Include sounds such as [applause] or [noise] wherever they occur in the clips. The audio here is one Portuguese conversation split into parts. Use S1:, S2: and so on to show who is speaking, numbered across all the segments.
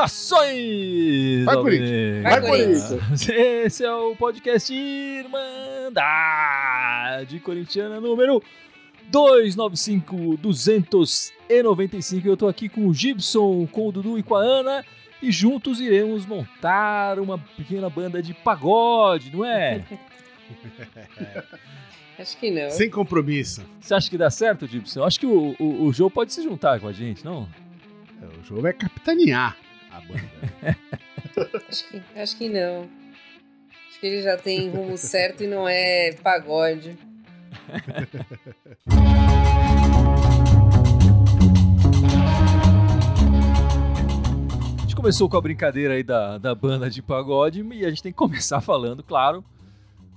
S1: Saudações!
S2: Vai, Corinthians!
S3: Vai, Corinthians! [laughs]
S1: Esse é o podcast Irmandade Corintiana número 295, 295. Eu tô aqui com o Gibson, com o Dudu e com a Ana. E juntos iremos montar uma pequena banda de pagode, não é? [laughs]
S3: Acho que não.
S2: Sem compromisso.
S1: Você acha que dá certo, Gibson? Acho que o, o, o Joe pode se juntar com a gente, não?
S2: É, O jogo vai capitanear a banda. [laughs]
S3: Acho que, acho que não. Acho que ele já tem rumo certo e não é pagode. [laughs]
S1: começou com a brincadeira aí da, da banda de pagode e a gente tem que começar falando, claro,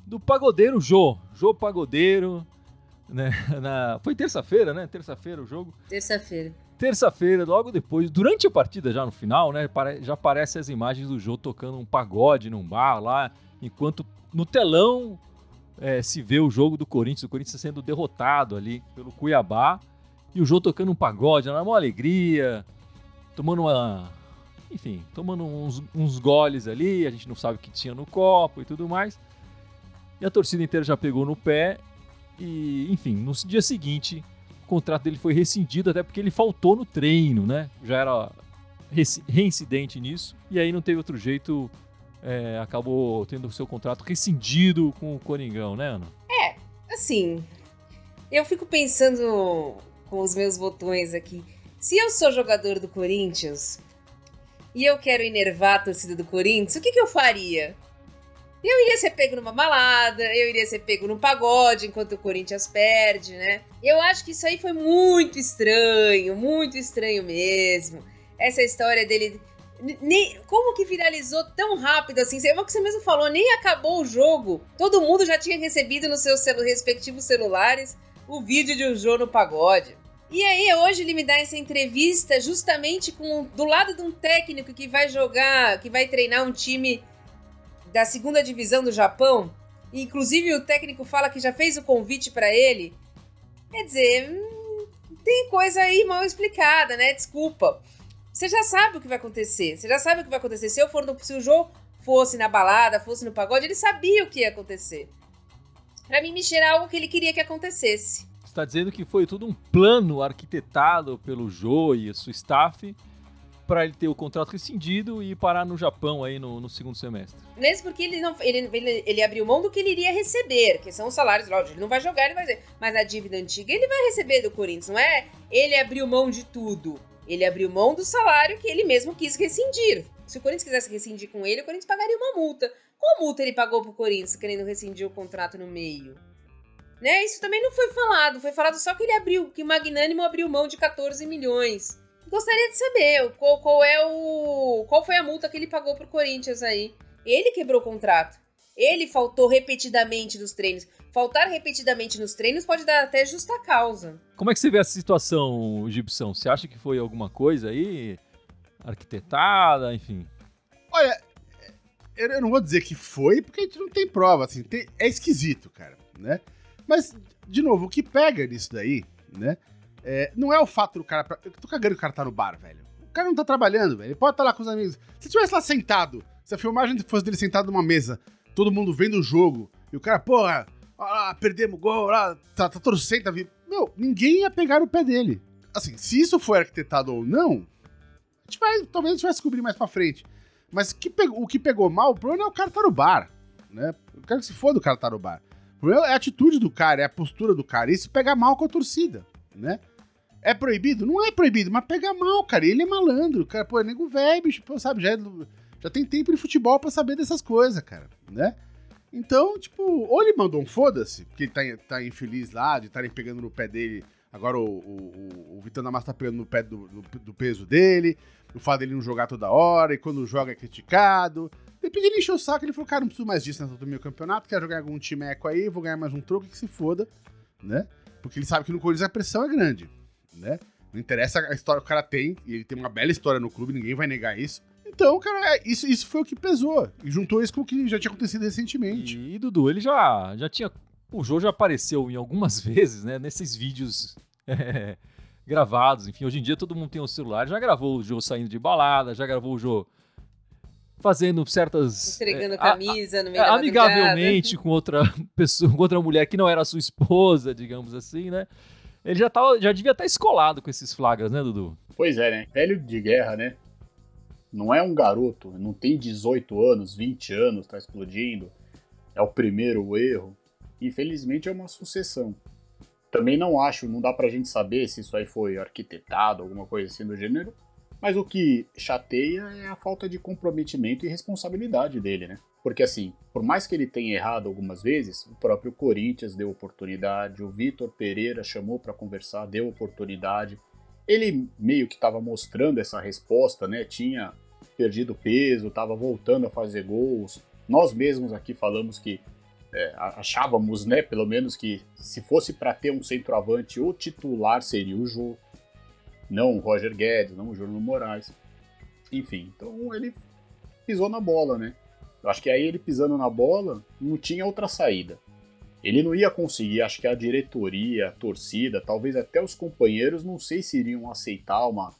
S1: do pagodeiro Jô. Jô Pagodeiro. Né? Na, foi terça-feira, né? Terça-feira o jogo.
S3: Terça-feira.
S1: Terça-feira, logo depois, durante a partida, já no final, né? Já aparecem as imagens do Jô tocando um pagode num bar lá, enquanto no telão é, se vê o jogo do Corinthians, o Corinthians sendo derrotado ali pelo Cuiabá, e o Jô tocando um pagode, na maior alegria, tomando uma. Enfim, tomando uns, uns goles ali, a gente não sabe o que tinha no copo e tudo mais. E a torcida inteira já pegou no pé, e enfim, no dia seguinte o contrato dele foi rescindido, até porque ele faltou no treino, né? Já era reincidente nisso. E aí não teve outro jeito, é, acabou tendo o seu contrato rescindido com o Coringão, né, Ana?
S3: Assim, eu fico pensando com os meus botões aqui. Se eu sou jogador do Corinthians e eu quero enervar a torcida do Corinthians, o que, que eu faria? Eu iria ser pego numa balada, eu iria ser pego num pagode enquanto o Corinthians perde, né? Eu acho que isso aí foi muito estranho, muito estranho mesmo. Essa história dele. Nem, como que viralizou tão rápido assim? É o que você mesmo falou, nem acabou o jogo. Todo mundo já tinha recebido nos seus respectivos celulares o vídeo de um jogo no pagode. E aí, hoje ele me dá essa entrevista justamente com do lado de um técnico que vai jogar, que vai treinar um time da segunda divisão do Japão. Inclusive, o técnico fala que já fez o convite para ele. Quer dizer, hum, tem coisa aí mal explicada, né? Desculpa. Você já sabe o que vai acontecer. Você já sabe o que vai acontecer. Se eu for no, se o Jô fosse na balada, fosse no pagode, ele sabia o que ia acontecer. Pra mim, mexer era algo que ele queria que acontecesse.
S1: Está dizendo que foi todo um plano arquitetado pelo Jô e sua staff para ele ter o contrato rescindido e parar no Japão aí no, no segundo semestre.
S3: Mesmo porque ele não ele, ele, ele abriu mão do que ele iria receber, que são os salários, lógico, ele não vai jogar, ele vai dizer, mas a dívida antiga ele vai receber do Corinthians, não é? Ele abriu mão de tudo. Ele abriu mão do salário que ele mesmo quis rescindir. Se o Corinthians quisesse rescindir com ele, o Corinthians pagaria uma multa. Qual multa ele pagou pro Corinthians querendo rescindir o contrato no meio? Né? Isso também não foi falado. Foi falado só que ele abriu, que o Magnânimo abriu mão de 14 milhões. Gostaria de saber qual, qual é o. Qual foi a multa que ele pagou pro Corinthians aí? Ele quebrou o contrato. Ele faltou repetidamente nos treinos. Faltar repetidamente nos treinos pode dar até justa causa.
S1: Como é que você vê essa situação, Gibson? Você acha que foi alguma coisa aí arquitetada, enfim?
S2: Olha, eu não vou dizer que foi, porque a gente não tem prova, assim, tem- é esquisito, cara, né? Mas, de novo, o que pega nisso daí, né? é, não é o fato do cara. Eu tô cagando que o cara tá no bar, velho. O cara não tá trabalhando, velho. Ele pode estar lá com os amigos. Se tivesse lá sentado, se a filmagem fosse dele sentado numa mesa, todo mundo vendo o jogo, e o cara, porra, ó lá, perdemos o gol, lá, tá, tá torcendo, tá vindo. Meu, ninguém ia pegar o pé dele. Assim, se isso foi arquitetado ou não, a gente vai, talvez a gente vai descobrir mais pra frente. Mas que pegou- o que pegou mal, o problema é o cara tá no bar, né? Eu quero que se foda o cara tá no bar. Problema é a atitude do cara, é a postura do cara. Isso pega mal com a torcida, né? É proibido? Não é proibido, mas pega mal, cara. Ele é malandro, cara. Pô, é nego velho, bicho, pô, sabe? Já, é- já tem tempo de futebol pra saber dessas coisas, cara, né? Então, tipo, ou ele mandou um foda-se, porque ele tá, tá infeliz lá, de estarem pegando no pé dele. Agora o, o, o, Vitão da tá pegando no pé do, do, do peso dele, o fato dele não jogar toda hora, e quando joga é criticado. Depois ele encheu o saco, ele falou, cara, não preciso mais disso nessa do meu campeonato, quero jogar algum time eco aí, vou ganhar mais um troco, que se foda, né? Porque ele sabe que no Corinthians a pressão é grande, né? Não interessa a história que o cara tem, e ele tem uma bela história no clube, ninguém vai negar isso. Então, cara, é, isso, isso foi o que pesou. E juntou isso com o que já tinha acontecido recentemente.
S1: E, Dudu, ele já, já tinha. O Jô já apareceu em algumas [laughs] vezes, né? Nesses vídeos é, gravados. Enfim, hoje em dia todo mundo tem um celular. Já gravou o Jô saindo de balada, já gravou o Jô fazendo certas.
S3: Entregando
S1: é,
S3: camisa
S1: a,
S3: no meio
S1: Amigavelmente com outra [laughs] pessoa, com outra mulher que não era sua esposa, digamos assim, né? Ele já, tava, já devia estar escolado com esses flagras, né, Dudu?
S4: Pois é, né? Velho de guerra, né? Não é um garoto, não tem 18 anos, 20 anos, tá explodindo. É o primeiro erro. Infelizmente é uma sucessão. Também não acho, não dá pra gente saber se isso aí foi arquitetado, alguma coisa assim do gênero. Mas o que chateia é a falta de comprometimento e responsabilidade dele, né? Porque assim, por mais que ele tenha errado algumas vezes, o próprio Corinthians deu oportunidade, o Vitor Pereira chamou para conversar, deu oportunidade. Ele meio que estava mostrando essa resposta, né? Tinha perdido peso, estava voltando a fazer gols. Nós mesmos aqui falamos que é, achávamos, né, pelo menos que se fosse para ter um centroavante, o titular seria o Jô não o Roger Guedes, não o Júnior Moraes. Enfim, então ele pisou na bola, né? Eu acho que aí ele pisando na bola não tinha outra saída. Ele não ia conseguir, acho que a diretoria, a torcida, talvez até os companheiros, não sei se iriam aceitar uma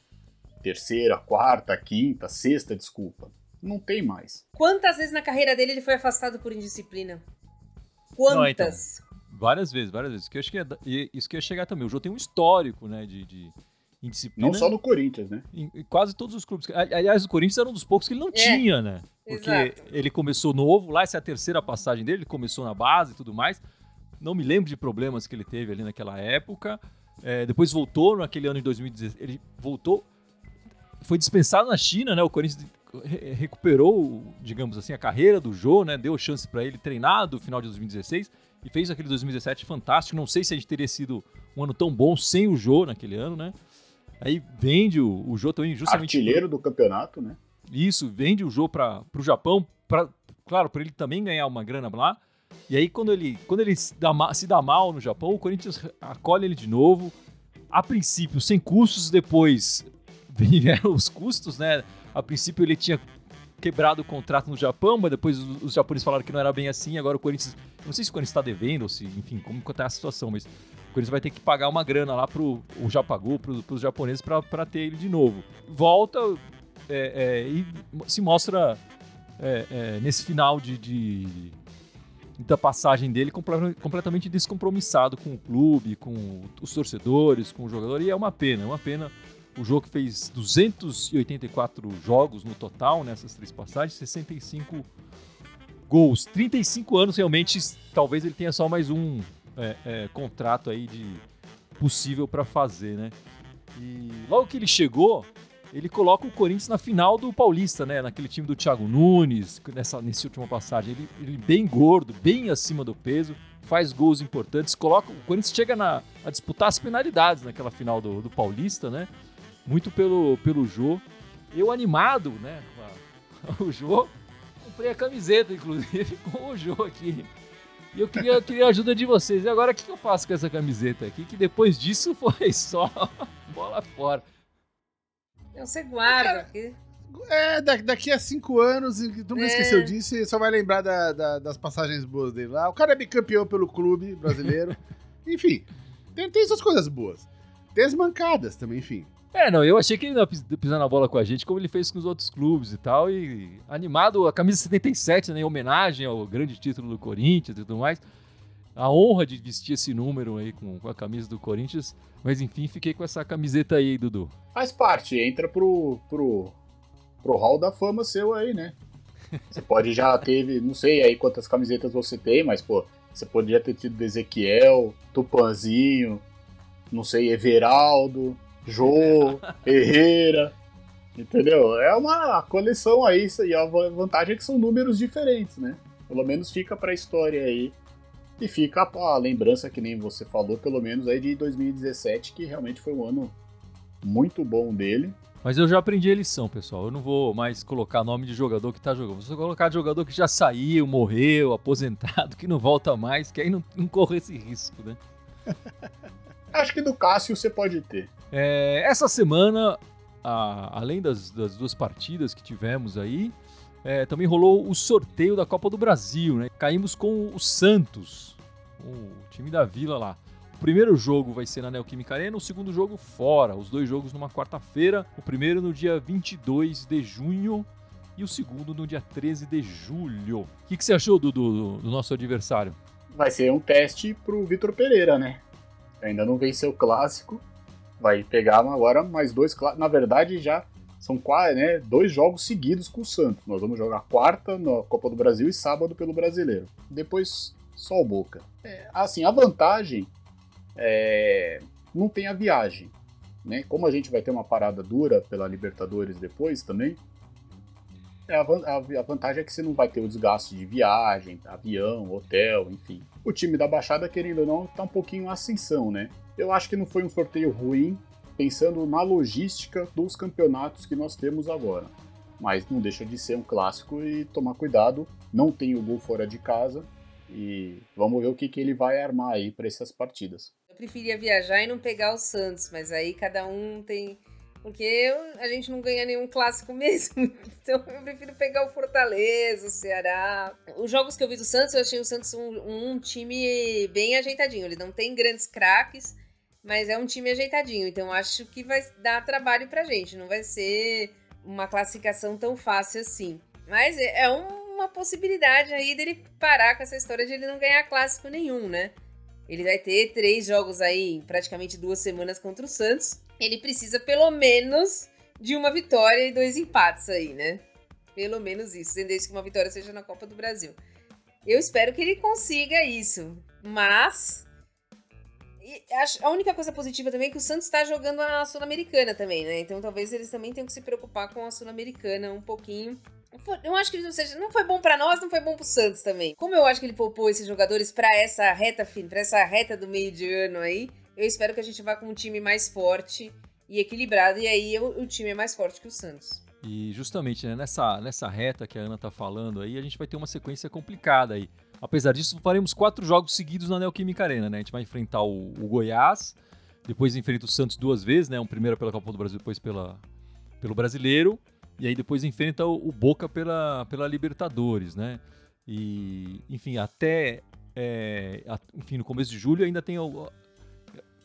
S4: terceira, quarta, quinta, sexta desculpa. Não tem mais.
S3: Quantas vezes na carreira dele ele foi afastado por indisciplina? Quantas? Não, então,
S1: várias vezes, várias vezes. Isso que, eu chegar, isso que ia chegar também. O jogo tem um histórico, né, de, de em disciplina.
S4: Não só no Corinthians, né?
S1: Em, em, quase todos os clubes. Aliás, o Corinthians era um dos poucos que ele não é, tinha, né? Porque exato. ele começou novo, lá essa é a terceira passagem dele, ele começou na base e tudo mais. Não me lembro de problemas que ele teve ali naquela época. É, depois voltou naquele ano de 2016. Ele voltou. Foi dispensado na China, né? O Corinthians recuperou, digamos assim, a carreira do Jô, né? Deu chance para ele treinar do final de 2016 e fez aquele 2017 fantástico. Não sei se a gente teria sido um ano tão bom sem o Jô naquele ano, né? Aí vende o, o Jô também justamente.
S4: Artilheiro do campeonato, né?
S1: Isso, vende o Jô para o Japão, pra, claro, para ele também ganhar uma grana lá. E aí, quando ele, quando ele se dá, se dá mal no Japão, o Corinthians acolhe ele de novo. A princípio, sem custos, depois [laughs] vieram os custos, né? A princípio, ele tinha quebrado o contrato no Japão, mas depois os, japoneses falaram que não era bem assim. Agora o Corinthians. Não sei se o Corinthians está devendo, ou se, enfim, como está a situação, mas Corinthians vai ter que pagar uma grana lá pro. O já pagou pro, pros japoneses para ter ele de novo. Volta é, é, e se mostra é, é nesse final de, de, da passagem dele completamente descompromissado com o clube, com os torcedores, com o jogador. E é uma pena, é uma pena. O jogo fez 284 jogos no total nessas três passagens, 65 gols. 35 anos realmente, talvez ele tenha só mais um é, é, contrato aí de possível para fazer, né? E logo que ele chegou, ele coloca o Corinthians na final do Paulista, né? Naquele time do Thiago Nunes, nessa, nessa última passagem. Ele, ele bem gordo, bem acima do peso, faz gols importantes, coloca. O Corinthians chega na, a disputar as penalidades naquela final do, do Paulista, né? Muito pelo, pelo Jô. Eu animado, né? [laughs] O Jô, comprei a camiseta, inclusive, [laughs] com o Jô aqui. E eu queria, eu queria a ajuda de vocês. E agora o que, eu faço com essa camiseta aqui? Que depois disso [laughs] foi só bola fora.
S3: Não, você guarda aqui.
S2: É, daqui a cinco anos, tu não é. esqueceu disso e só vai lembrar da, da, das passagens boas dele lá. O cara é bicampeão pelo clube brasileiro. [laughs] enfim, tem, tem suas coisas boas. Tem as mancadas também, enfim.
S1: É, não, eu achei que ele ia pisar na bola com a gente, como ele fez com os outros clubes e tal. E animado, a camisa 77, né, em homenagem ao grande título do Corinthians e tudo mais. A honra de vestir esse número aí com, com a camisa do Corinthians. Mas enfim, fiquei com essa camiseta aí, Dudu.
S4: Faz parte, entra pro, pro, pro hall da fama seu aí, né? Você pode já teve, não sei aí quantas camisetas você tem, mas pô, você poderia ter tido Ezequiel, Tupanzinho, não sei, Everaldo, Jô, Herrera, entendeu? É uma coleção aí, e a vantagem é que são números diferentes, né? Pelo menos fica pra história aí. E fica a lembrança, que nem você falou, pelo menos aí de 2017, que realmente foi um ano muito bom dele.
S1: Mas eu já aprendi a lição, pessoal. Eu não vou mais colocar nome de jogador que tá jogando. Vou colocar de jogador que já saiu, morreu, [laughs] aposentado, que não volta mais, que aí não, não corre esse risco, né? [laughs]
S4: Acho que do Cássio você pode ter.
S1: É, essa semana a, além das, das, duas partidas que tivemos aí, é, também rolou o sorteio da Copa do Brasil, né? Caímos com o Santos, o time da Vila lá. O primeiro jogo vai ser na Neoquímica Arena, o segundo jogo fora. Os dois jogos numa quarta-feira. O primeiro no dia 22 de junho e o segundo no dia 13 de julho. O que, que você achou do, do, do nosso adversário?
S4: Vai ser um teste pro Vitor Pereira, né? Ainda não venceu o clássico. Vai pegar agora mais dois clássicos. Na verdade, já são quase, né, dois jogos seguidos com o Santos. Nós vamos jogar quarta na Copa do Brasil e sábado pelo Brasileiro. Depois, só o Boca. É, assim, a vantagem é, não tem a viagem. Né? Como a gente vai ter uma parada dura pela Libertadores depois também, é a, vantagem é que você não vai ter o desgaste de viagem, avião, hotel, enfim. O time da Baixada, querendo ou não, tá um pouquinho ascensão, né? Eu acho que não foi um sorteio ruim, pensando na logística dos campeonatos que nós temos agora. Mas não deixa de ser um clássico e tomar cuidado. Não tem o gol fora de casa, e vamos ver o que, que ele vai armar aí para essas partidas.
S3: Eu preferia viajar e não pegar o Santos, mas aí cada um tem. Porque a gente não ganha nenhum clássico [laughs] mesmo. Então eu prefiro pegar o Fortaleza, o Ceará. Os jogos que eu vi do Santos, eu achei o Santos um, um time bem ajeitadinho. Ele não tem grandes craques, mas é um time ajeitadinho. Então acho que vai dar trabalho pra gente. Não vai ser uma classificação tão fácil assim. Mas é, é um uma possibilidade aí dele parar com essa história de ele não ganhar clássico nenhum, né? Ele vai ter três jogos aí praticamente duas semanas contra o Santos. Ele precisa pelo menos de uma vitória e dois empates aí, né? Pelo menos isso, desde que uma vitória seja na Copa do Brasil. Eu espero que ele consiga isso, mas a única coisa positiva também é que o Santos está jogando a Sul-Americana também, né? Então talvez eles também tenham que se preocupar com a Sul-Americana um pouquinho eu acho que ele não, seja, não foi bom para nós, não foi bom pro Santos também. Como eu acho que ele poupou esses jogadores para essa reta fim, para essa reta do meio de ano aí, eu espero que a gente vá com um time mais forte e equilibrado e aí o, o time é mais forte que o Santos.
S1: E justamente né, nessa, nessa reta que a Ana tá falando aí, a gente vai ter uma sequência complicada aí. Apesar disso, faremos quatro jogos seguidos na Neoquímica Arena, né? A gente vai enfrentar o, o Goiás, depois enfrenta o Santos duas vezes, né? Um primeiro pela Copa do Brasil, depois pela, pelo Brasileiro. E aí depois enfrenta o, o Boca pela, pela Libertadores, né? E, enfim, até é, enfim, no começo de julho ainda tem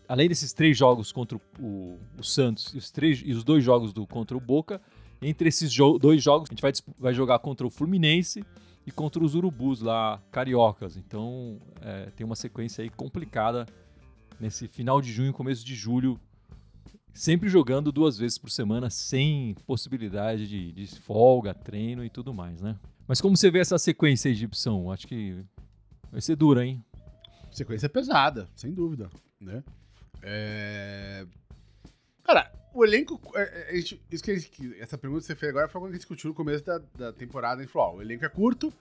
S1: além desses três jogos contra o, o Santos e os, três, e os dois jogos do, contra o Boca, entre esses jo dois jogos a gente vai, vai jogar contra o Fluminense e contra os Urubus lá, cariocas. Então é, tem uma sequência aí complicada nesse final de junho, começo de julho, sempre jogando duas vezes por semana, sem possibilidade de, de folga, treino e tudo mais, né? Mas como você vê essa sequência, Egipção? Acho que vai ser dura, hein?
S2: Sequência pesada, sem dúvida, né? É... Cara, o elenco. É, é, isso que gente, essa pergunta que você fez agora foi quando a gente discutiu no começo da, da temporada. A gente falou: ó, o elenco é curto,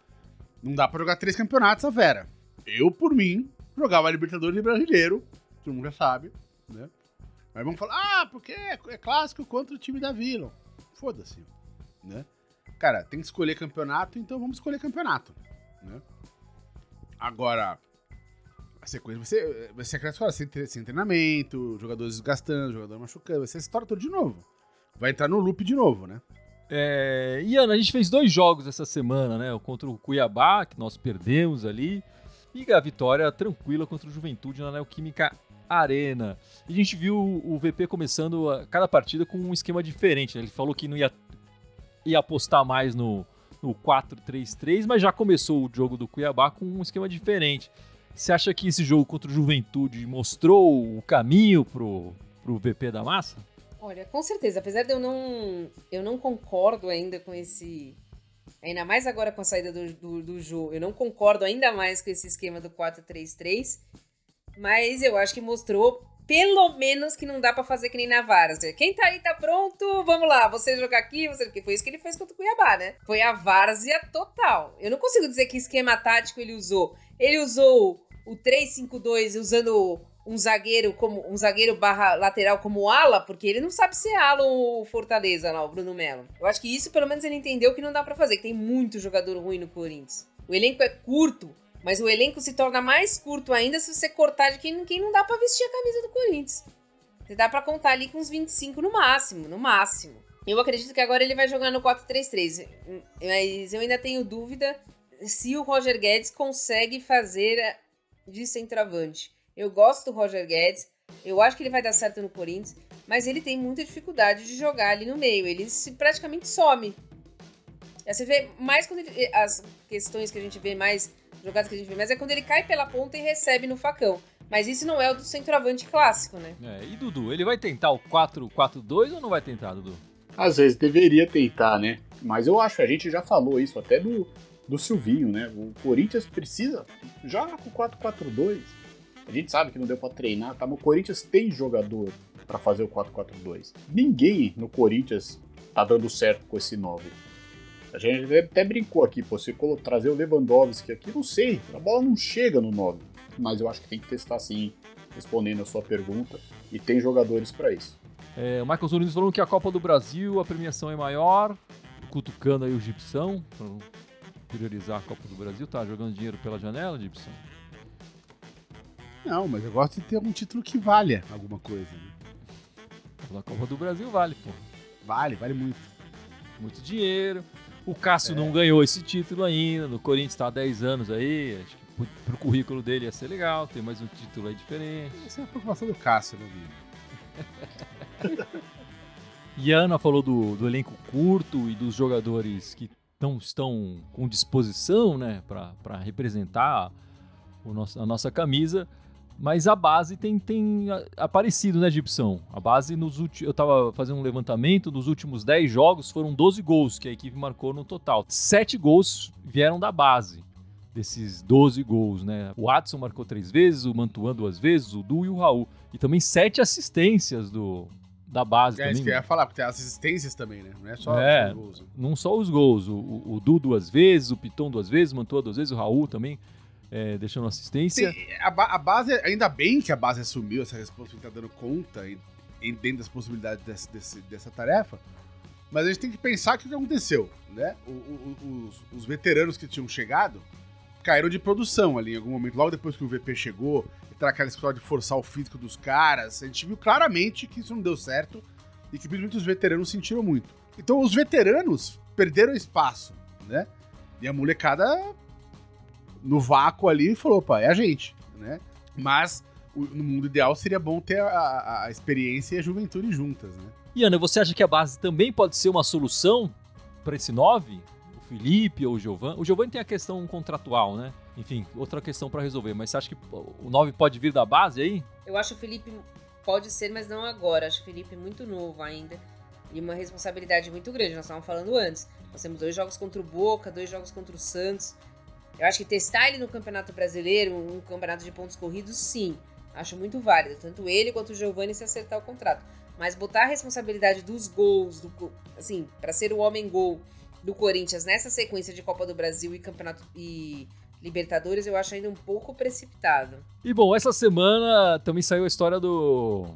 S2: não dá pra jogar três campeonatos a Vera. Eu, por mim, jogava Libertadores e Brasileiro, todo mundo já sabe, né? Aí vamos falar, ah, porque é, é clássico contra o time da Vila. Foda-se, né? Cara, tem que escolher campeonato, então vamos escolher campeonato, né? Agora, a sequência vai ser, vai ser aquela história, sem, sem treinamento, jogadores desgastando, jogador machucando, vai ser essa história toda de novo. Vai entrar no loop de novo, né?
S1: É, e Ana, a gente fez dois jogos essa semana, né? Contra o Cuiabá, que nós perdemos ali, e a vitória tranquila contra o Juventude na Neoquímica Arena. E a gente viu o VP começando a, cada partida com um esquema diferente. Né? Ele falou que não ia, ia apostar mais no, no 4-3-3, mas já começou o jogo do Cuiabá com um esquema diferente. Você acha que esse jogo contra o Juventude mostrou o caminho pro, pro VP da massa?
S3: Olha, com certeza. Apesar de eu não, eu não concordo ainda com esse. Ainda mais agora com a saída do, do, do jogo, eu não concordo ainda mais com esse esquema do 4-3-3. Mas eu acho que mostrou, pelo menos, que não dá para fazer que nem na Várzea. Quem tá aí tá pronto, vamos lá, você jogar aqui, você. Que foi isso que ele fez contra o Cuiabá, né? Foi a Várzea total. Eu não consigo dizer que esquema tático ele usou. Ele usou o 3-5-2 usando um zagueiro como um zagueiro barra lateral como ala, porque ele não sabe ser ala o Fortaleza lá, o Bruno Melo. Eu acho que isso pelo menos ele entendeu que não dá para fazer, que tem muito jogador ruim no Corinthians. O elenco é curto, mas o elenco se torna mais curto ainda se você cortar de quem, quem não dá para vestir a camisa do Corinthians. Você dá pra contar ali com uns 25 no máximo, no máximo. Eu acredito que agora ele vai jogar no 4-3-3, mas eu ainda tenho dúvida se o Roger Guedes consegue fazer de centroavante. Eu gosto do Roger Guedes, eu acho que ele vai dar certo no Corinthians, mas ele tem muita dificuldade de jogar ali no meio. Ele se praticamente some. Você vê mais quando ele, as questões que a gente vê mais, jogadas que a gente vê mais, é quando ele cai pela ponta e recebe no facão. Mas isso não é o do centroavante clássico, né?
S1: É, e Dudu, ele vai tentar o 4-4-2 ou não vai tentar, Dudu?
S4: Às vezes deveria tentar, né? Mas eu acho, a gente já falou isso até do, do Silvinho, né? O Corinthians precisa joga com 4-4-2. A gente sabe que não deu para treinar, tá? Mas o Corinthians tem jogador para fazer o 4-4-2. Ninguém no Corinthians tá dando certo com esse 9. A gente até brincou aqui, pô, se trazer o Lewandowski aqui, não sei, a bola não chega no 9 mas eu acho que tem que testar sim, respondendo a sua pergunta, e tem jogadores para isso.
S1: É, o Michael Zurinos falando que a Copa do Brasil, a premiação é maior, cutucando aí o Gipsão, para priorizar a Copa do Brasil, tá jogando dinheiro pela janela, Gipsão?
S2: Não, mas eu gosto de ter um título que valha alguma coisa. Né?
S1: A Copa do Brasil vale, pô.
S2: Vale, vale muito.
S1: Muito dinheiro. O Cássio é. não ganhou esse título ainda, no Corinthians está há 10 anos aí, acho que pro currículo dele ia ser legal, ter mais um título aí diferente.
S2: Essa é a preocupação do Cássio, né,
S1: Vini? [laughs] e a Ana falou do, do elenco curto e dos jogadores que não estão com disposição, né, para representar o nosso, a nossa camisa. Mas a base tem, tem aparecido, né, Gibson? A base nos últimos. Eu tava fazendo um levantamento, nos últimos 10 jogos foram 12 gols que a equipe marcou no total. 7 gols vieram da base desses 12 gols, né? O Watson marcou três vezes, o Mantuan duas vezes, o Du e o Raul. E também sete assistências do, da base
S2: é,
S1: também.
S2: isso que eu ia falar, porque tem assistências também, né? Não é só é, os gols. Né?
S1: Não só os gols. O, o, o, Du duas vezes, o Piton duas vezes, o Mantua duas vezes, o Raul também é, deixando assistência.
S2: Tem, a, a, base, ainda bem que a base assumiu essa responsabilidade, tá dando conta e, e dentro das possibilidades desse, desse, dessa tarefa. Mas a gente tem que pensar o que aconteceu, né? O, os, os veteranos que tinham chegado caíram de produção ali em algum momento. Logo depois que o VP chegou, entrar aquela história de forçar o físico dos caras, a gente viu claramente que isso não deu certo e que principalmente os veteranos sentiram muito. Então os veteranos perderam espaço, né? E a molecada no vácuo ali falou, opa, é a gente, né? Mas no mundo ideal seria bom ter a, a, experiência e a juventude juntas, né?
S1: E Ana, você acha que a base também pode ser uma solução para esse 9? Felipe ou o Giovanni. O Giovanni tem a questão contratual, né? Enfim, outra questão para resolver. Mas você acha que o 9 pode vir da base aí?
S3: Eu acho o Felipe pode ser, mas não agora. Acho o Felipe muito novo ainda. E uma responsabilidade muito grande. Nós estávamos falando antes. Nós temos dois jogos contra o Boca, dois jogos contra o Santos. Eu acho que testar ele no Campeonato Brasileiro, um campeonato de pontos corridos, sim. Acho muito válido. Tanto ele quanto o Giovanni se acertar o contrato. Mas botar a responsabilidade dos gols, do, assim, para ser o homem gol do Corinthians nessa sequência de Copa do Brasil e Campeonato e Libertadores, eu acho ainda um pouco precipitado.
S1: E bom, essa semana também saiu a história do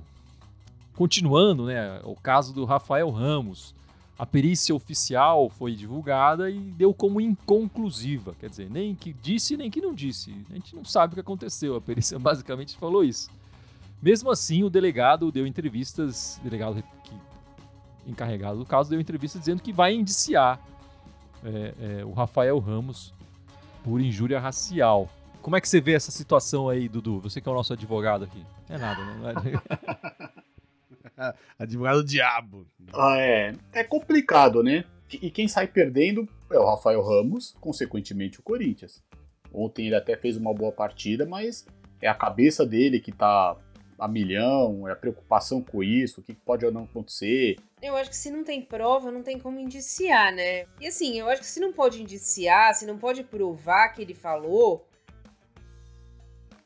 S1: continuando, né, o caso do Rafael Ramos. A perícia oficial foi divulgada e deu como inconclusiva, quer dizer, nem que disse nem que não disse. A gente não sabe o que aconteceu. A perícia [laughs] basicamente falou isso. Mesmo assim, o delegado deu entrevistas, delegado que, encarregado do caso deu entrevista dizendo que vai indiciar é, é, o Rafael Ramos por injúria racial. Como é que você vê essa situação aí, Dudu? Você que é o nosso advogado aqui. É nada, né?
S2: É... [laughs] advogado diabo.
S4: Ah, é. É complicado, né? E quem sai perdendo é o Rafael Ramos, consequentemente o Corinthians. Ontem ele até fez uma boa partida, mas é a cabeça dele que tá a milhão, é a preocupação com isso, o que pode ou não acontecer.
S3: Eu acho que se não tem prova, não tem como indiciar, né? E assim, eu acho que se não pode indiciar, se não pode provar que ele falou,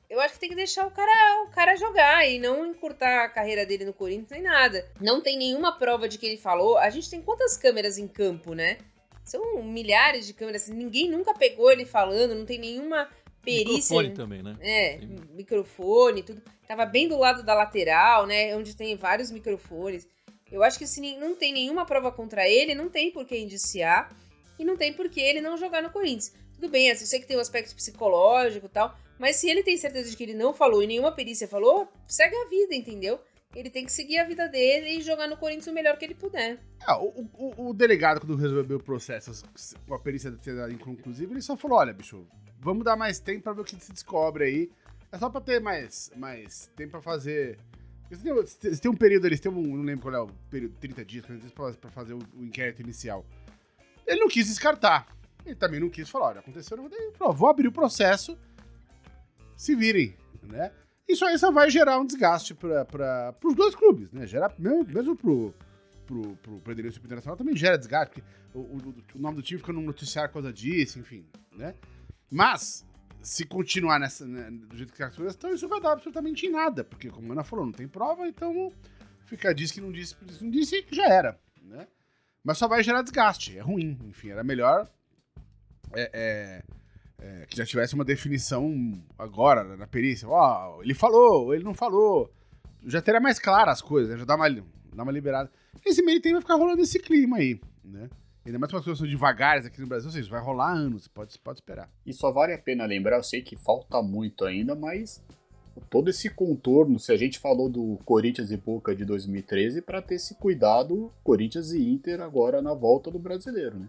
S3: eu acho que tem que deixar o cara, o cara jogar e não encurtar a carreira dele no Corinthians nem nada. Não tem nenhuma prova de que ele falou. A gente tem quantas câmeras em campo, né? São milhares de câmeras. Ninguém nunca pegou ele falando, não tem nenhuma perícia.
S1: Microfone também, né?
S3: É, Sim. microfone, tudo. Tava bem do lado da lateral, né? Onde tem vários microfones. Eu acho que se não tem nenhuma prova contra ele, não tem por que indiciar. E não tem por que ele não jogar no Corinthians. Tudo bem, eu sei que tem o um aspecto psicológico e tal. Mas se ele tem certeza de que ele não falou e nenhuma perícia falou, segue a vida, entendeu? Ele tem que seguir a vida dele e jogar no Corinthians o melhor que ele puder.
S2: Ah, o, o, o, delegado, quando resolveu o processo com a perícia inconclusiva, ele só falou: olha, bicho, vamos dar mais tempo pra ver o que se descobre aí. É só pra ter mais, mais tempo pra fazer. Você tem, um período, eles têm um. Não lembro qual é o período, 30 dias, pra, pra fazer o, o, inquérito inicial. Ele não quis descartar. Ele também não quis falar: olha, aconteceu, Ele falou: vou abrir o processo, se virem, né? Isso aí só vai gerar um desgaste para os dois clubes, né? Gerar, mesmo, mesmo pro, pro, pro, Internacional também gera desgaste, porque o, o, o, nome do time fica no noticiário por causa disso, enfim, né? Mas, se continuar nessa, né, do jeito que as coisas estão, isso vai dar absolutamente em nada, porque, como a Ana falou, não tem prova, então fica diz que não disse, não disse que já era, né? Mas só vai gerar desgaste, é ruim, enfim, era melhor é, é, é, que já tivesse uma definição agora na perícia. Ó, oh, ele falou, ele não falou. Já teria mais claras as coisas, né? já dá uma, dá uma liberada. Esse meio tempo vai ficar rolando esse clima aí, né? Ainda mais com as são devagares aqui no Brasil, ou seja, vai rolar anos, pode, pode esperar.
S4: E só vale a pena lembrar, eu sei que falta muito ainda, mas todo esse contorno, se a gente falou do Corinthians e Boca de 2013, para ter esse cuidado Corinthians e Inter agora na volta do brasileiro, né?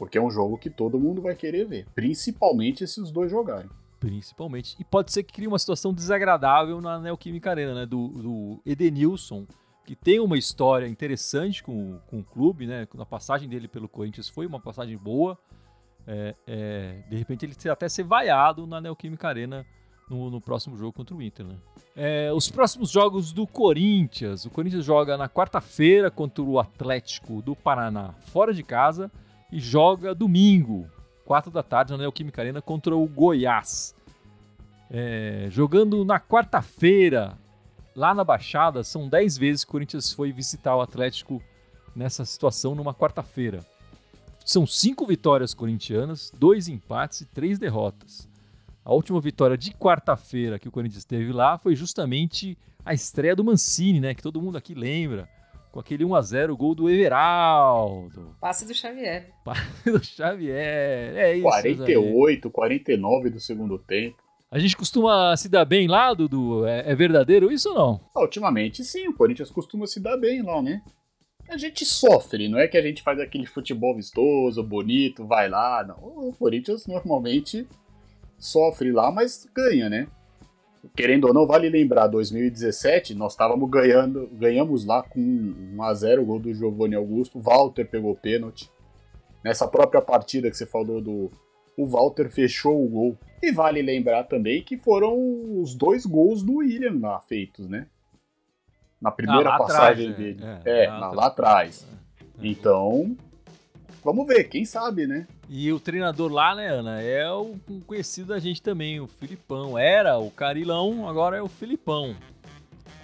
S4: Porque é um jogo que todo mundo vai querer ver, principalmente se os dois jogarem.
S1: Principalmente. E pode ser que crie uma situação desagradável na Neoquímica Arena, né? Do, do Edenilson, que tem uma história interessante com, com o clube, né? A passagem dele pelo Corinthians foi uma passagem boa. É, é, de repente ele até ser vaiado na Neoquímica Arena no, no, próximo jogo contra o Inter. Né? É, os próximos jogos do Corinthians. O Corinthians joga na quarta-feira contra o Atlético do Paraná, fora de casa e joga domingo, 4 da tarde, na Neoquímica Arena, contra o Goiás. É, jogando na quarta-feira, lá na Baixada, são 10 vezes que o Corinthians foi visitar o Atlético nessa situação numa quarta-feira. São cinco vitórias corintianas, dois empates e três derrotas. A última vitória de quarta-feira que o Corinthians teve lá foi justamente a estreia do Mancini, né? Que todo mundo aqui lembra com aquele 1x0, gol do Everaldo.
S3: Passe do Xavier. [laughs]
S1: Passe do Xavier. É isso.
S4: 48, aí. 49 do segundo tempo.
S1: A gente costuma se dar bem lá, Dudu? É, é verdadeiro isso ou não?
S4: Ah, ultimamente, sim. O Corinthians costuma se dar bem lá, né? A gente sofre, não é que a gente faz aquele futebol vistoso, bonito, vai lá. Não. O Corinthians normalmente sofre lá, mas ganha, né? Querendo ou não, vale lembrar, 2017, nós estávamos ganhando, ganhamos lá com 1 a 0 o gol do Giovanni Augusto, Walter pegou pênalti. Nessa própria partida que você falou do o Walter fechou o gol. E vale lembrar também que foram os dois gols do William lá feitos, né? Na primeira ah, passagem atrás, dele. É, é lá, lá atrás. É, é. Então, Vamos ver, quem sabe, né?
S1: E o treinador lá, né, Ana, é o conhecido da gente também, o Filipão. Era o Carilão, agora é o Filipão.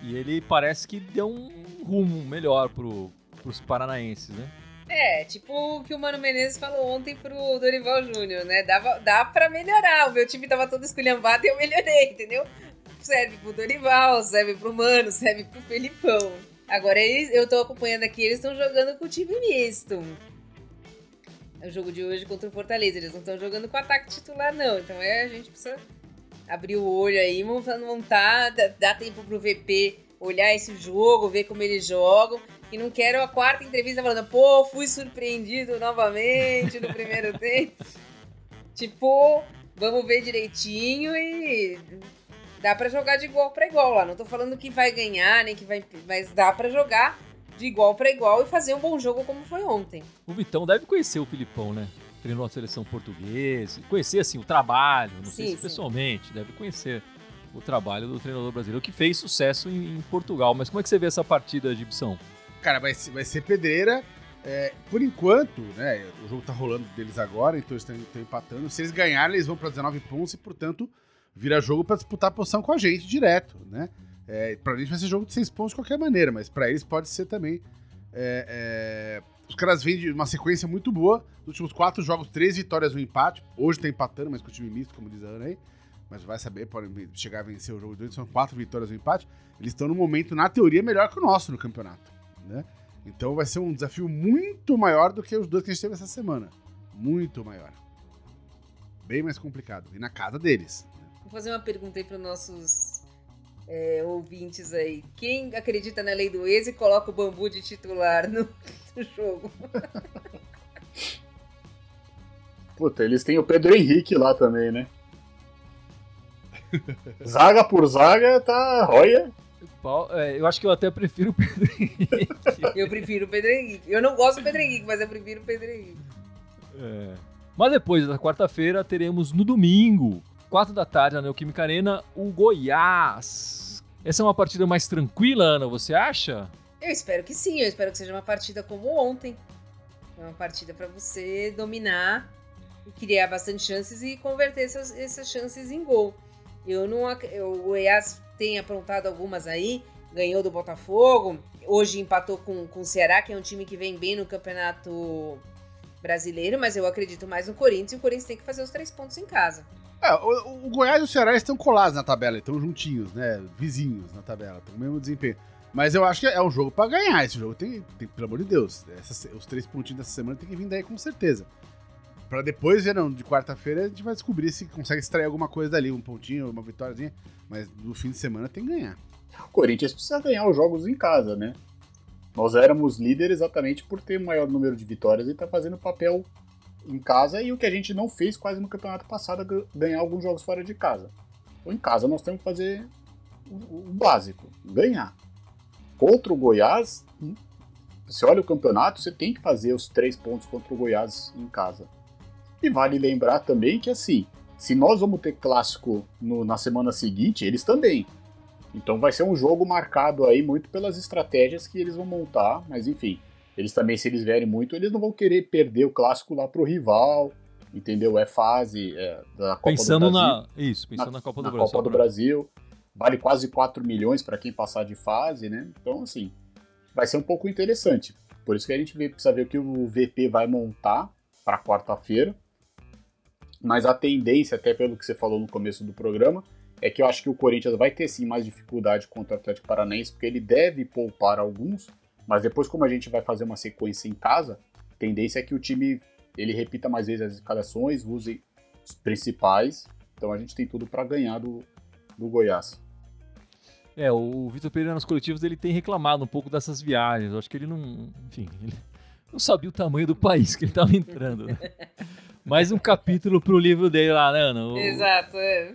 S1: E ele parece que deu um rumo melhor pro, pros paranaenses, né?
S3: É, tipo o que o Mano Menezes falou ontem pro Dorival Júnior, né? Dava, dá pra melhorar. O meu time tava todo esculhambado e eu melhorei, entendeu? Serve pro Dorival, serve pro Mano, serve pro Felipão. Agora eles, eu tô acompanhando aqui, eles estão jogando com o time misto o jogo de hoje contra o Fortaleza. Eles não estão jogando com ataque titular, não. Então é, a gente precisa abrir o olho aí, montar, montar dá tempo pro VP olhar esse jogo, ver como eles jogam. E não quero a quarta entrevista falando, pô, fui surpreendido novamente no primeiro [laughs] tempo. Tipo, vamos ver direitinho e dá para jogar de igual para igual lá. Não tô falando que vai ganhar, nem que vai. Mas dá para jogar de igual para igual e fazer um bom jogo como foi ontem.
S1: O Vitão deve conhecer o Filipão, né? Treinou a seleção portuguesa, conhecer assim o trabalho, não sim, sei se sim. pessoalmente, deve conhecer o trabalho do treinador brasileiro que fez sucesso em, em Portugal. Mas como é que você vê essa partida, de Gibson?
S2: Cara, vai ser, vai ser pedreira. É, por enquanto, né? O jogo tá rolando deles agora, então eles estão empatando. Se eles ganharem, eles vão para 19 pontos e, portanto, vira jogo para disputar a posição com a gente direto, né? É, pra gente vai ser jogo de seis pontos de qualquer maneira, mas para eles pode ser também. É, é, os caras vêm de uma sequência muito boa. Nos últimos quatro jogos, três vitórias um empate. Hoje tá empatando, mas com o time misto, como diz a Ana aí. Mas vai saber, podem chegar a vencer o jogo de hoje. São quatro vitórias um empate. Eles estão no momento, na teoria, melhor que o nosso no campeonato. Né? Então vai ser um desafio muito maior do que os dois que a gente teve essa semana. Muito maior. Bem mais complicado. E na casa deles.
S3: Vou fazer uma pergunta aí para nossos é, ouvintes aí. Quem acredita na lei do ex e coloca o bambu de titular no, no jogo? [laughs]
S4: Puta, eles têm o Pedro Henrique lá também, né? [laughs] zaga por zaga, tá. Olha.
S1: É, eu acho que eu até prefiro o Pedro Henrique. [laughs]
S3: eu prefiro o Pedro Henrique. Eu não gosto do Pedro Henrique, mas eu prefiro o Pedro Henrique.
S1: É. Mas depois da quarta-feira teremos no domingo, 4 da tarde, na Neoquímica Arena, o Goiás. Essa é uma partida mais tranquila, Ana, você acha?
S3: Eu espero que sim, eu espero que seja uma partida como ontem. Uma partida para você dominar e criar bastante chances e converter essas, essas chances em gol. Eu não, eu, o Goiás tem aprontado algumas aí, ganhou do Botafogo, hoje empatou com, com o Ceará, que é um time que vem bem no campeonato brasileiro, mas eu acredito mais no Corinthians e o Corinthians tem que fazer os três pontos em casa.
S2: É, o, o Goiás e o Ceará estão colados na tabela, estão juntinhos, né? Vizinhos na tabela, estão com o mesmo desempenho. Mas eu acho que é um jogo para ganhar. Esse jogo tem, tem pelo amor de Deus, essa, os três pontinhos dessa semana tem que vir daí com certeza. Para depois ver, não, de quarta-feira a gente vai descobrir se consegue extrair alguma coisa dali, um pontinho, uma vitóriazinha. Mas no fim de semana tem que ganhar.
S4: O Corinthians precisa ganhar os jogos em casa, né? Nós éramos líder exatamente por ter o maior número de vitórias e tá fazendo papel em casa e o que a gente não fez quase no campeonato passado, ganhar alguns jogos fora de casa. Então em casa nós temos que fazer o, básico, ganhar. Contra o Goiás, hum, você olha o campeonato, você tem que fazer os três pontos contra o Goiás em casa. E vale lembrar também que, assim, se nós vamos ter clássico no, na semana seguinte, eles também. Então vai ser um jogo marcado aí muito pelas estratégias que eles vão montar, mas enfim, eles também, se eles vierem muito, eles não vão querer perder o clássico lá pro rival, entendeu? É fase é, da Copa
S1: pensando
S4: do Brasil.
S1: Na, isso, pensando na, na Copa do
S4: na
S1: Brasil.
S4: Copa do Brasil. Vale quase 4 milhões para quem passar de fase, né? Então, assim, vai ser um pouco interessante. Por isso que a gente precisa ver o que o VP vai montar para quarta-feira mas a tendência, até pelo que você falou no começo do programa, é que eu acho que o Corinthians vai ter sim mais dificuldade contra o Atlético Paranaense, porque ele deve poupar alguns, mas depois, como a gente vai fazer uma sequência em casa, a tendência é que o time ele repita mais vezes as escalações, use os principais, então a gente tem tudo para ganhar do, do Goiás.
S1: É, o Vitor Pereira nos coletivos ele tem reclamado um pouco dessas viagens. Eu acho que ele não, enfim, ele não sabia o tamanho do país que ele estava entrando, né? [laughs] mais um capítulo pro livro dele lá, né, Ana? O,
S3: Exato, é.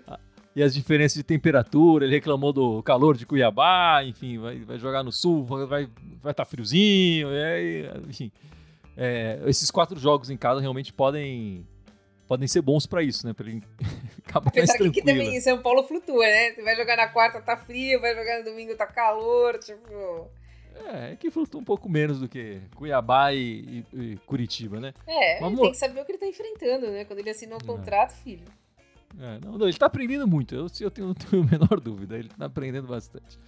S1: E as diferenças de temperatura, ele reclamou do calor de Cuiabá, enfim, vai, vai jogar no sul, vai estar vai tá friozinho, é, enfim. É, esses quatro jogos em casa realmente podem podem ser bons para isso, né? Pra ele [laughs] acabar mais tranquilo. que também
S3: São Paulo flutua, né? Você vai jogar na quarta, tá frio, vai jogar no domingo, tá calor, tipo...
S1: É, é que flutua um pouco menos do que Cuiabá e, e, e Curitiba, né?
S3: É, Mas, ele tem que saber o que ele tá enfrentando, né? Quando ele assinou o um é. contrato, filho.
S1: É, não, não, ele tá aprendendo muito, eu, eu tenho, [laughs] não tenho a menor dúvida, ele tá aprendendo bastante.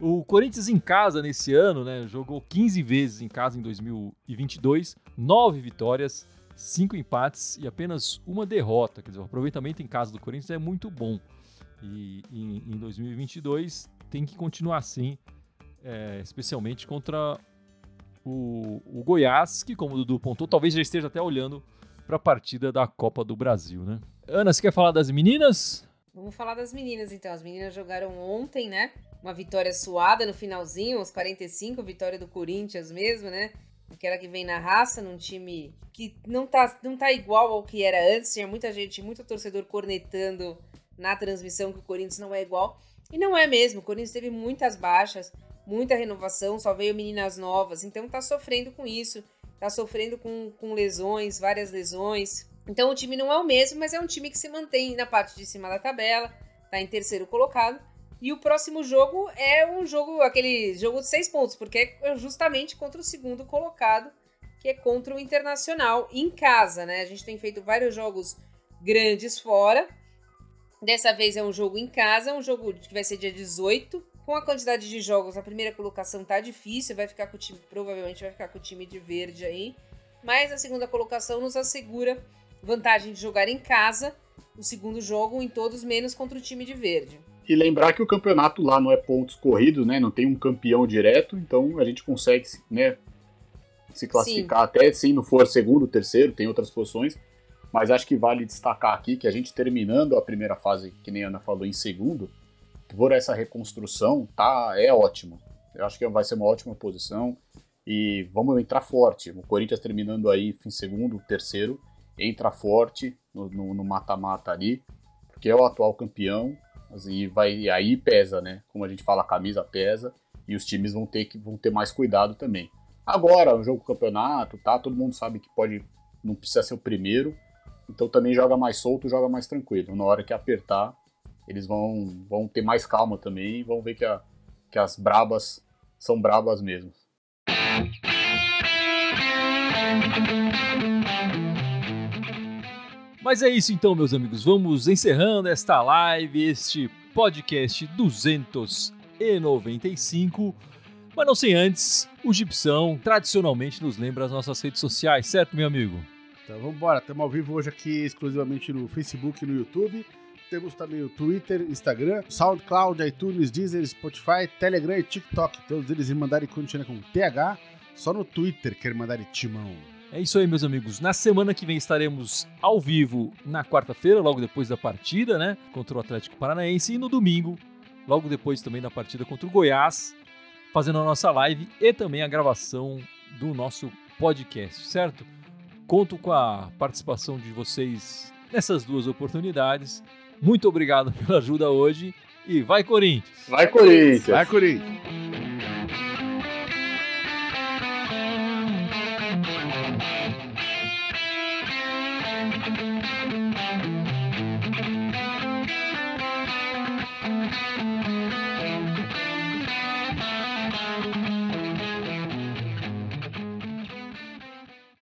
S1: O Corinthians em casa nesse ano, né, jogou 15 vezes em casa em 2022, 9 vitórias, 5 empates e apenas uma derrota. Quer dizer, o aproveitamento em casa do Corinthians é muito bom. E em, em 2022 tem que continuar assim é, especialmente contra o, o, Goiás, que, como o Dudu pontou, talvez já esteja até olhando para a partida da Copa do Brasil, né? Ana, você quer falar das meninas?
S3: Vamos falar das meninas, então. As meninas jogaram ontem, né? Uma vitória suada no finalzinho, aos 45, vitória do Corinthians mesmo, né? Aquela que vem na raça, num time que não tá, não tá igual ao que era antes. Tinha muita gente, muito torcedor cornetando na transmissão que o Corinthians não é igual. E não é mesmo. O Corinthians teve muitas baixas muita renovação, só veio meninas novas, então tá sofrendo com isso, tá sofrendo com, com lesões, várias lesões. Então o time não é o mesmo, mas é um time que se mantém na parte de cima da tabela, tá em terceiro colocado. E o próximo jogo é um jogo, aquele jogo de seis pontos, porque é justamente contra o segundo colocado, que é contra o Internacional, em casa, né? A gente tem feito vários jogos grandes fora. Dessa vez é um jogo em casa, um jogo que vai ser dia 18, com a quantidade de jogos, a primeira colocação tá difícil, vai ficar com o time, provavelmente vai ficar com o time de verde aí. Mas a segunda colocação nos assegura vantagem de jogar em casa o segundo jogo em todos, menos contra o time de verde.
S4: E lembrar que o campeonato lá não é pontos corridos, né? Não tem um campeão direto, então a gente consegue, né? Se classificar sim. até se não for segundo, terceiro, tem outras posições. Mas acho que vale destacar aqui que a gente terminando a primeira fase, que nem a Ana falou, em segundo, por essa reconstrução, tá, é ótimo. Eu acho que vai ser uma ótima posição e vamos entrar forte. O Corinthians terminando aí em segundo, terceiro, entra forte no mata-mata ali, porque é o atual campeão e vai aí pesa, né? Como a gente fala, a camisa pesa e os times vão ter que vão ter mais cuidado também. Agora, o jogo campeonato, tá? Todo mundo sabe que pode não precisa ser o primeiro, então também joga mais solto, joga mais tranquilo. Na hora que apertar, eles vão vão ter mais calma também vão ver que, a, que as brabas são brabas mesmo.
S1: Mas é isso então, meus amigos. Vamos encerrando esta live, este podcast 295. Mas não sem antes, o Gipsão tradicionalmente nos lembra as nossas redes sociais, certo, meu amigo?
S2: Então vamos embora. Estamos ao vivo hoje aqui exclusivamente no Facebook e no YouTube. Temos também o Twitter, Instagram, SoundCloud, iTunes, Deezer, Spotify, Telegram e TikTok. Todos eles me mandarem continua com TH. Só no Twitter quer mandar timão.
S1: É isso aí, meus amigos. Na semana que vem estaremos ao vivo na quarta-feira, logo depois da partida, né? Contra o Atlético Paranaense. E no domingo, logo depois também da partida contra o Goiás, fazendo a nossa live e também a gravação do nosso podcast, certo? Conto com a participação de vocês nessas duas oportunidades. Muito obrigado pela ajuda hoje e vai Corinthians!
S4: Vai Corinthians!
S2: Vai Corinthians!